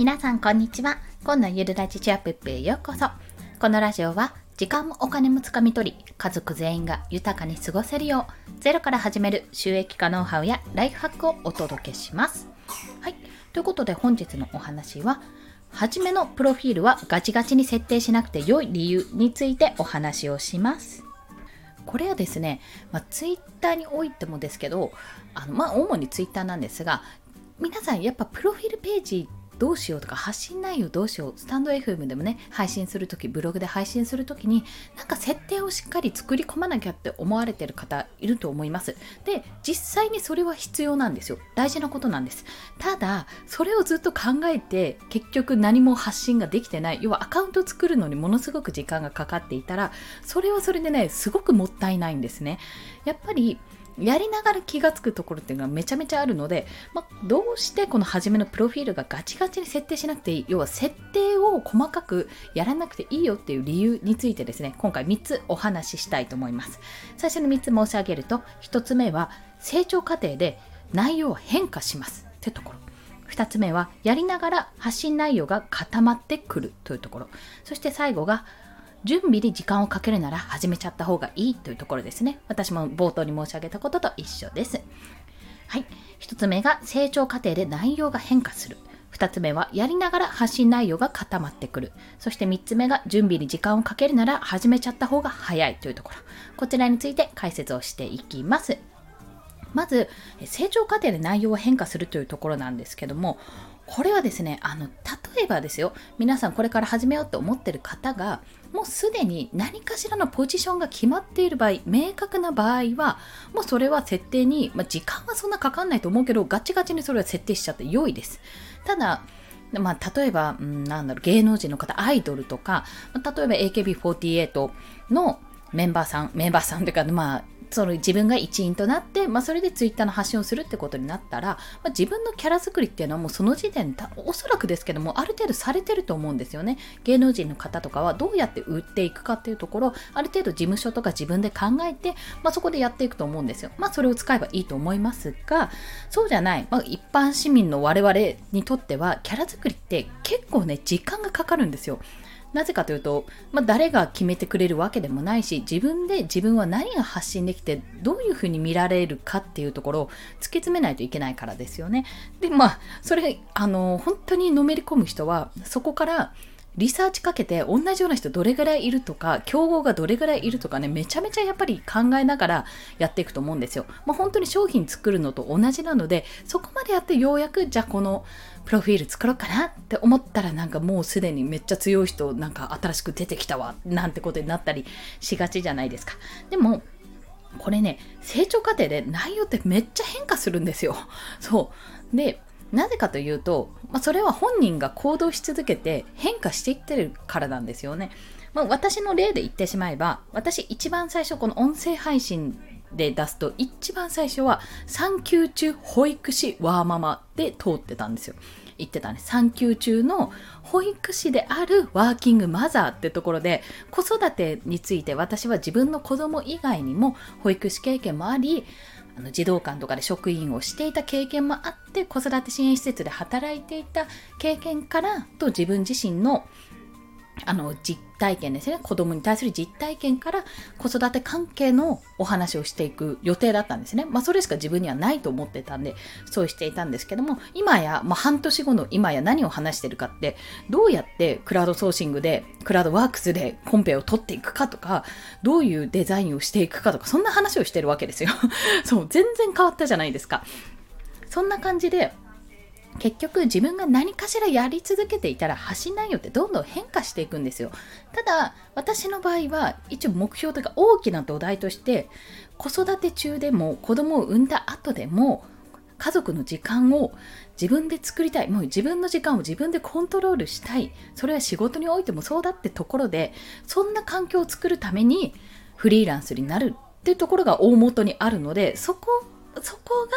皆さんこんにちは。今のゆるラジチアップへようこそ。このラジオは時間もお金もつかみ取り家族全員が豊かに過ごせるようゼロから始める収益化ノウハウやライフハックをお届けします。はい。ということで本日のお話は初めのプロフィールはガチガチに設定しなくて良い理由についてお話をします。これはですね、まあ、ツイッターにおいてもですけど、あのまあ、主にツイッターなんですが、皆さんやっぱプロフィールページどうしようとか発信内容どうしよう。スタンド FM でもね配信するときブログで配信するときになんか設定をしっかり作り込まなきゃって思われてる方いると思います。で実際にそれは必要なんですよ。大事なことなんです。ただそれをずっと考えて結局何も発信ができてない。要はアカウント作るのにものすごく時間がかかっていたらそれはそれでねすごくもったいないんですね。やっぱりやりながら気がつくところっていうのがめちゃめちゃあるので、まあ、どうしてこの初めのプロフィールがガチガチに設定しなくていい要は設定を細かくやらなくていいよっていう理由についてですね今回3つお話ししたいと思います。最初に3つ申し上げると1つ目は成長過程で内容は変化します。ってところ。2つ目はやりながら発信内容が固まってくるというところ。そして最後が準備に時間をかけるなら始めちゃった方がいいというところですね。私も冒頭に申し上げたことと一緒です。はい。一つ目が成長過程で内容が変化する。二つ目はやりながら発信内容が固まってくる。そして三つ目が準備に時間をかけるなら始めちゃった方が早いというところ。こちらについて解説をしていきます。まず、成長過程で内容を変化するというところなんですけども、これはですね、あの、例えばですよ、皆さんこれから始めようと思ってる方が、もうすでに何かしらのポジションが決まっている場合、明確な場合は、もうそれは設定に、まあ、時間はそんなかかんないと思うけど、ガチガチにそれは設定しちゃって良いです。ただ、まあ、例えば、うん、なんだろう、芸能人の方、アイドルとか、まあ、例えば AKB48 のメンバーさん、メンバーさんというか、まあ、その自分が一員となって、まあ、それでツイッターの発信をするってことになったら、まあ、自分のキャラ作りっていうのはもうその時点おそらくですけどもある程度されてると思うんですよね。芸能人の方とかはどうやって売っていくかっていうところある程度事務所とか自分で考えて、まあ、そこでやっていくと思うんですよ。まあそれを使えばいいと思いますがそうじゃない、まあ、一般市民の我々にとってはキャラ作りって結構ね時間がかかるんですよ。なぜかというと、まあ、誰が決めてくれるわけでもないし、自分で自分は何が発信できて、どういうふうに見られるかっていうところを突き詰めないといけないからですよね。で、まあ、それ、あの、本当にのめり込む人は、そこからリサーチかけて同じような人どれぐらいいるとか、競合がどれぐらいいるとかね、めちゃめちゃやっぱり考えながらやっていくと思うんですよ。まあ、本当に商品作るのと同じなので、そこまでやってようやく、じゃあこのプロフィール作ろうかなって思ったらなんかもうすでにめっちゃ強い人なんか新しく出てきたわなんてことになったりしがちじゃないですか。でもこれね成長過程で内容ってめっちゃ変化するんですよ。そうでなぜかというと、まあ、それは本人が行動し続けて変化していってるからなんですよね。まあ、私の例で言ってしまえば、私一番最初この音声配信で出すと、一番最初は産休中保育士ワーママで通ってたんですよ。言ってたね。産休中の保育士であるワーキングマザーってところで、子育てについて私は自分の子供以外にも保育士経験もあり、あの児童館とかで職員をしていた経験もあって子育て支援施設で働いていた経験からと自分自身のあの実体験ですね子供に対する実体験から子育て関係のお話をしていく予定だったんですね。まあそれしか自分にはないと思ってたんでそうしていたんですけども今や、まあ、半年後の今や何を話してるかってどうやってクラウドソーシングでクラウドワークスでコンペを取っていくかとかどういうデザインをしていくかとかそんな話をしてるわけですよ。そう全然変わったじゃないですか。そんな感じで結局自分が何かしらやり続けていたら発信内容ってどんどん変化していくんですよ。ただ私の場合は一応目標というか大きな土台として子育て中でも子供を産んだ後でも家族の時間を自分で作りたいもう自分の時間を自分でコントロールしたいそれは仕事においてもそうだってところでそんな環境を作るためにフリーランスになるっていうところが大元にあるのでそこそこ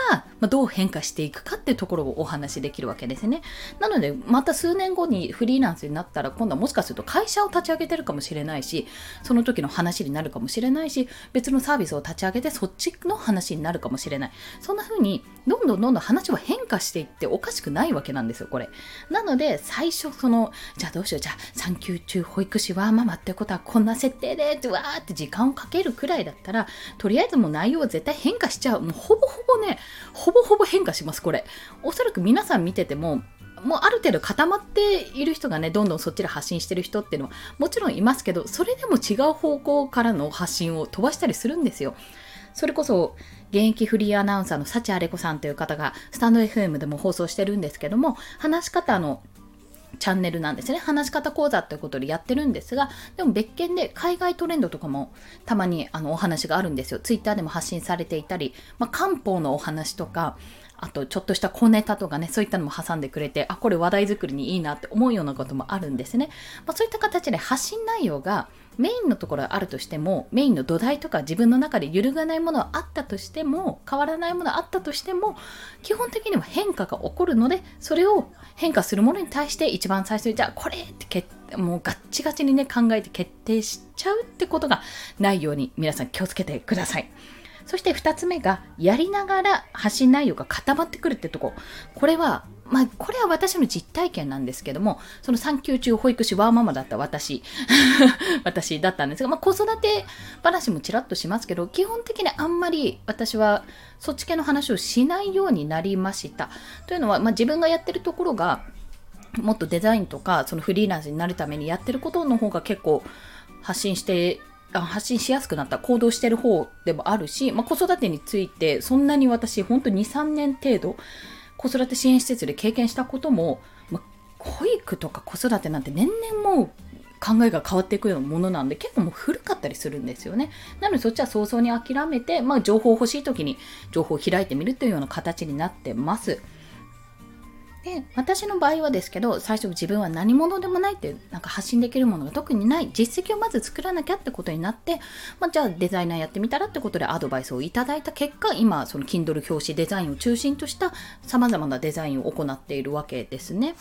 がどう変化していくかっていうところをお話しできるわけですね。なので、また数年後にフリーランスになったら、今度はもしかすると会社を立ち上げてるかもしれないし、その時の話になるかもしれないし、別のサービスを立ち上げてそっちの話になるかもしれない。そんな風にどんどんどんどん話は変化していっておかしくないわけなんですよ、これ。なので、最初その、じゃあどうしよう、じゃあ産休中保育士はママってことはこんな設定で、わーって時間をかけるくらいだったら、とりあえずもう内容は絶対変化しちゃう。もうほぼほぼね、ほぼほぼ変化します、これ。おそらく皆さん見てても、もうある程度固まっている人がね、どんどんそっちで発信してる人っていうのはもちろんいますけど、それでも違う方向からの発信を飛ばしたりするんですよ。それこそ、現役フリーアナウンサーの幸あれ子さんという方が、スタンド FM でも放送してるんですけども、話し方のチャンネルなんですね。話し方講座ということでやってるんですが、でも別件で海外トレンドとかもたまにあのお話があるんですよ。ツイッターでも発信されていたり、まあ、漢方のお話とか、あとちょっとした小ネタとかね、そういったのも挟んでくれて、あ、これ話題作りにいいなって思うようなこともあるんですね。まあ、そういった形で発信内容がメインのところがあるとしても、メインの土台とか自分の中で揺るがないものはあったとしても、変わらないものはあったとしても、基本的には変化が起こるので、それを変化するものに対して一番最初に、じゃあこれって決もうガッチガチにね考えて決定しちゃうってことがないように皆さん気をつけてください。そして2つ目が、やりながら発信内容が固まってくるってとこ。これは、まあ、これは私の実体験なんですけども、その産休中保育士ワーママだった私、私だったんですが、まあ、子育て話もちらっとしますけど、基本的にあんまり私はそっち系の話をしないようになりました。というのは、まあ、自分がやってるところが、もっとデザインとか、そのフリーランスになるためにやってることの方が結構発信して発信しやすくなった行動してる方でもあるし、まあ、子育てについてそんなに私本当に23年程度子育て支援施設で経験したことも、まあ、保育とか子育てなんて年々もう考えが変わっていくようなものなんで結構もう古かったりするんですよね。なのでそっちは早々に諦めて、まあ、情報欲しい時に情報を開いてみるというような形になってます。で私の場合はですけど最初自分は何者でもないってなんか発信できるものが特にない実績をまず作らなきゃってことになって、まあ、じゃあデザイナーやってみたらってことでアドバイスをいただいた結果今その Kindle 表紙デザインを中心としたさまざまなデザインを行っているわけですね。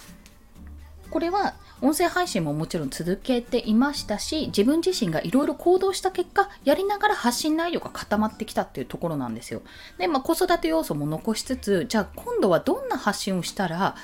これは音声配信ももちろん続けていましたし自分自身がいろいろ行動した結果やりながら発信内容が固まってきたっていうところなんですよ。で、まあ、子育て要素も残しつつじゃあ今度はどんな発信をしたら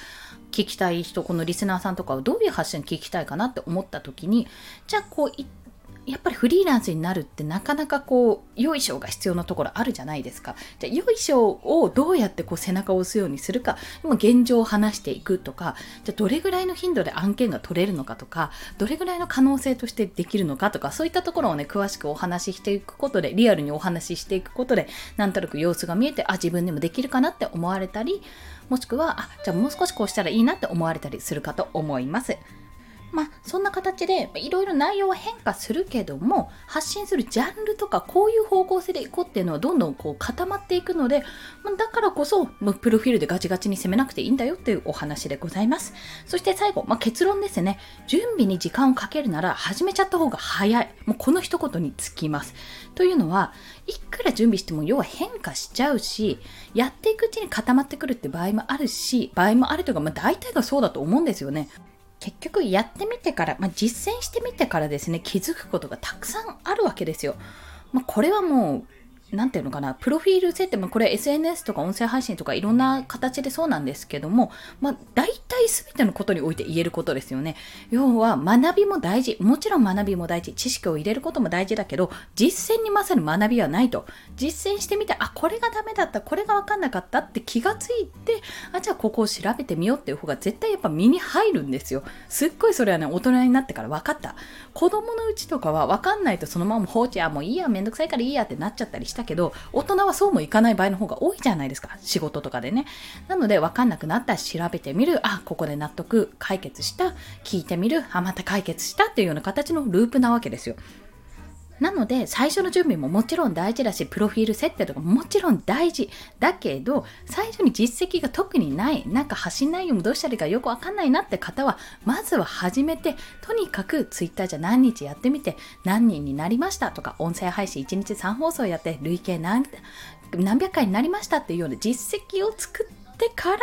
聞きたい人このリスナーさんとかはどういう発信聞きたいかなって思った時にじゃあこういったやっぱりフリーランスになるってなかなかこう、よいしょが必要なところあるじゃないですか。じゃ、よいしょをどうやってこう背中を押すようにするか、今現状を話していくとか、じゃどれぐらいの頻度で案件が取れるのかとか、どれぐらいの可能性としてできるのかとか、そういったところをね、詳しくお話ししていくことで、リアルにお話ししていくことで、なんとなく様子が見えて、あ、自分でもできるかなって思われたり、もしくは、あ、じゃあもう少しこうしたらいいなって思われたりするかと思います。まあ、そんな形でいろいろ内容は変化するけども発信するジャンルとかこういう方向性でいこうっていうのはどんどんこう固まっていくので、まあ、だからこそプロフィールでガチガチに攻めなくていいんだよっていうお話でございます。そして最後、まあ、結論ですね。準備に時間をかけるなら始めちゃった方が早い。もうこの一言につきます。というのはいくら準備しても要は変化しちゃうしやっていくうちに固まってくるって場合もあるし場合もあるというか、まあ、大体がそうだと思うんですよね。結局やってみてから、まあ、実践してみてからですね気づくことがたくさんあるわけですよ。まあ、これはもうなんていうのかな、プロフィール設定もこれ SNS とか音声配信とかいろんな形でそうなんですけども、まあ大体全てのことにおいて言えることですよね。要は学びも大事。もちろん学びも大事。知識を入れることも大事だけど、実践に勝る学びはないと。実践してみて、あ、これがダメだった、これがわかんなかったって気がついて、あ、じゃあここを調べてみようっていう方が絶対やっぱ身に入るんですよ。すっごいそれはね、大人になってから分かった。子供のうちとかは分かんないとそのまま放置、あ、もういいや、めんどくさいからいいやってなっちゃったりしたけど、大人はそうもいかない場合の方が多いじゃないですか。仕事とかでね。なので、わかんなくなったら調べてみる。あ、ここで納得、解決した。聞いてみる。あ、また解決したっていうような形のループなわけですよ。なので、最初の準備ももちろん大事だし、プロフィール設定とかももちろん大事。だけど、最初に実績が特にない、なんか発信内容もどうしたらいいかよくわかんないなって方は、まずは始めて、とにかく Twitter じゃ何日やってみて、何人になりましたとか、音声配信1日3放送やって、累計何何百回になりましたっていうような実績を作ってから、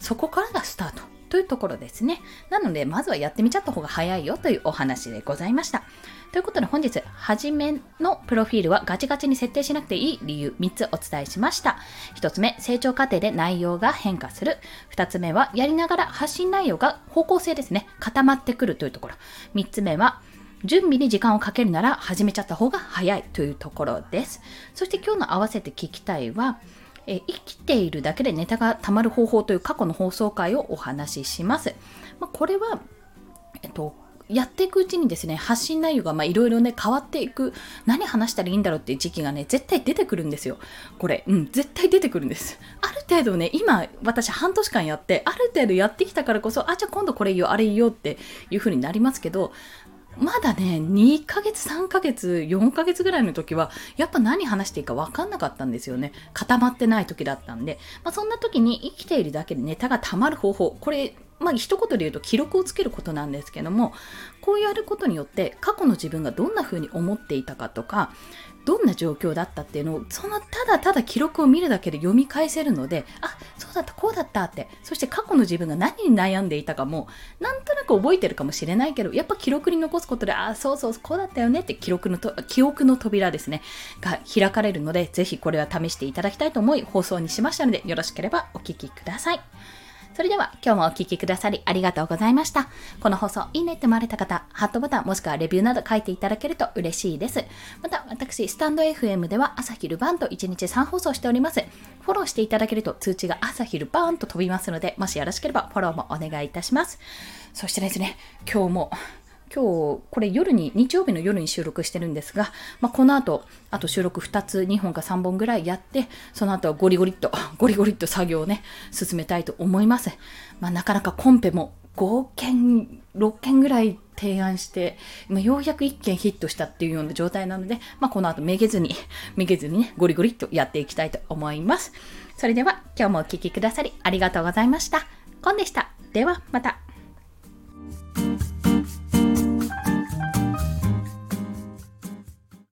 そこからがスタート。というところですね。なので、まずはやってみちゃった方が早いよというお話でございました。ということで本日、初めのプロフィールはガチガチに設定しなくていい理由3つお伝えしました。1つ目、成長過程で内容が変化する。2つ目は、やりながら発信内容が方向性ですね、固まってくるというところ。3つ目は、準備に時間をかけるなら始めちゃった方が早いというところです。そして今日の合わせて聞きたいは、え生きているだけでネタがたまる方法という過去の放送回をお話しします。まあ、これは、えっと、やっていくうちにですね、発信内容がいろいろね、変わっていく、何話したらいいんだろうっていう時期がね、絶対出てくるんですよ。これ、うん、絶対出てくるんです。ある程度ね、今、私半年間やって、ある程度やってきたからこそ、あ、じゃあ今度これ言おう、あれ言おうっていう風になりますけど、まだね、2ヶ月、3ヶ月、4ヶ月ぐらいの時は、やっぱ何話していいか分かんなかったんですよね。固まってない時だったんで。まあ、そんな時に生きているだけでネタが溜まる方法。これ、まあ、一言で言うと記録をつけることなんですけども、こうやることによって過去の自分がどんな風に思っていたかとか、どんな状況だったっていうのを、そのただただ記録を見るだけで読み返せるので、あ、そうだった、こうだったって、そして過去の自分が何に悩んでいたかも、なんとなく覚えてるかもしれないけど、やっぱ記録に残すことで、あ、そうそう、こうだったよねって記録のと、記憶の扉ですね、が開かれるので、ぜひこれは試していただきたいと思い、放送にしましたので、よろしければお聴きください。それでは今日もお聴きくださりありがとうございました。この放送いいねって思われた方、ハットボタンもしくはレビューなど書いていただけると嬉しいです。また私、スタンド FM では朝昼晩と1日3放送しております。フォローしていただけると通知が朝昼晩と飛びますので、もしよろしければフォローもお願いいたします。そしてですね、今日も今日、これ夜に、日曜日の夜に収録してるんですが、まあ、この後、あと収録2つ、2本か3本ぐらいやって、その後はゴリゴリっと、ゴリゴリっと作業をね、進めたいと思います。まあ、なかなかコンペも5件、6件ぐらい提案して、まあ、ようやく1件ヒットしたっていうような状態なので、まあ、この後めげずに、めげずにね、ゴリゴリっとやっていきたいと思います。それでは、今日もお聴きくださりありがとうございました。コンでした。では、また。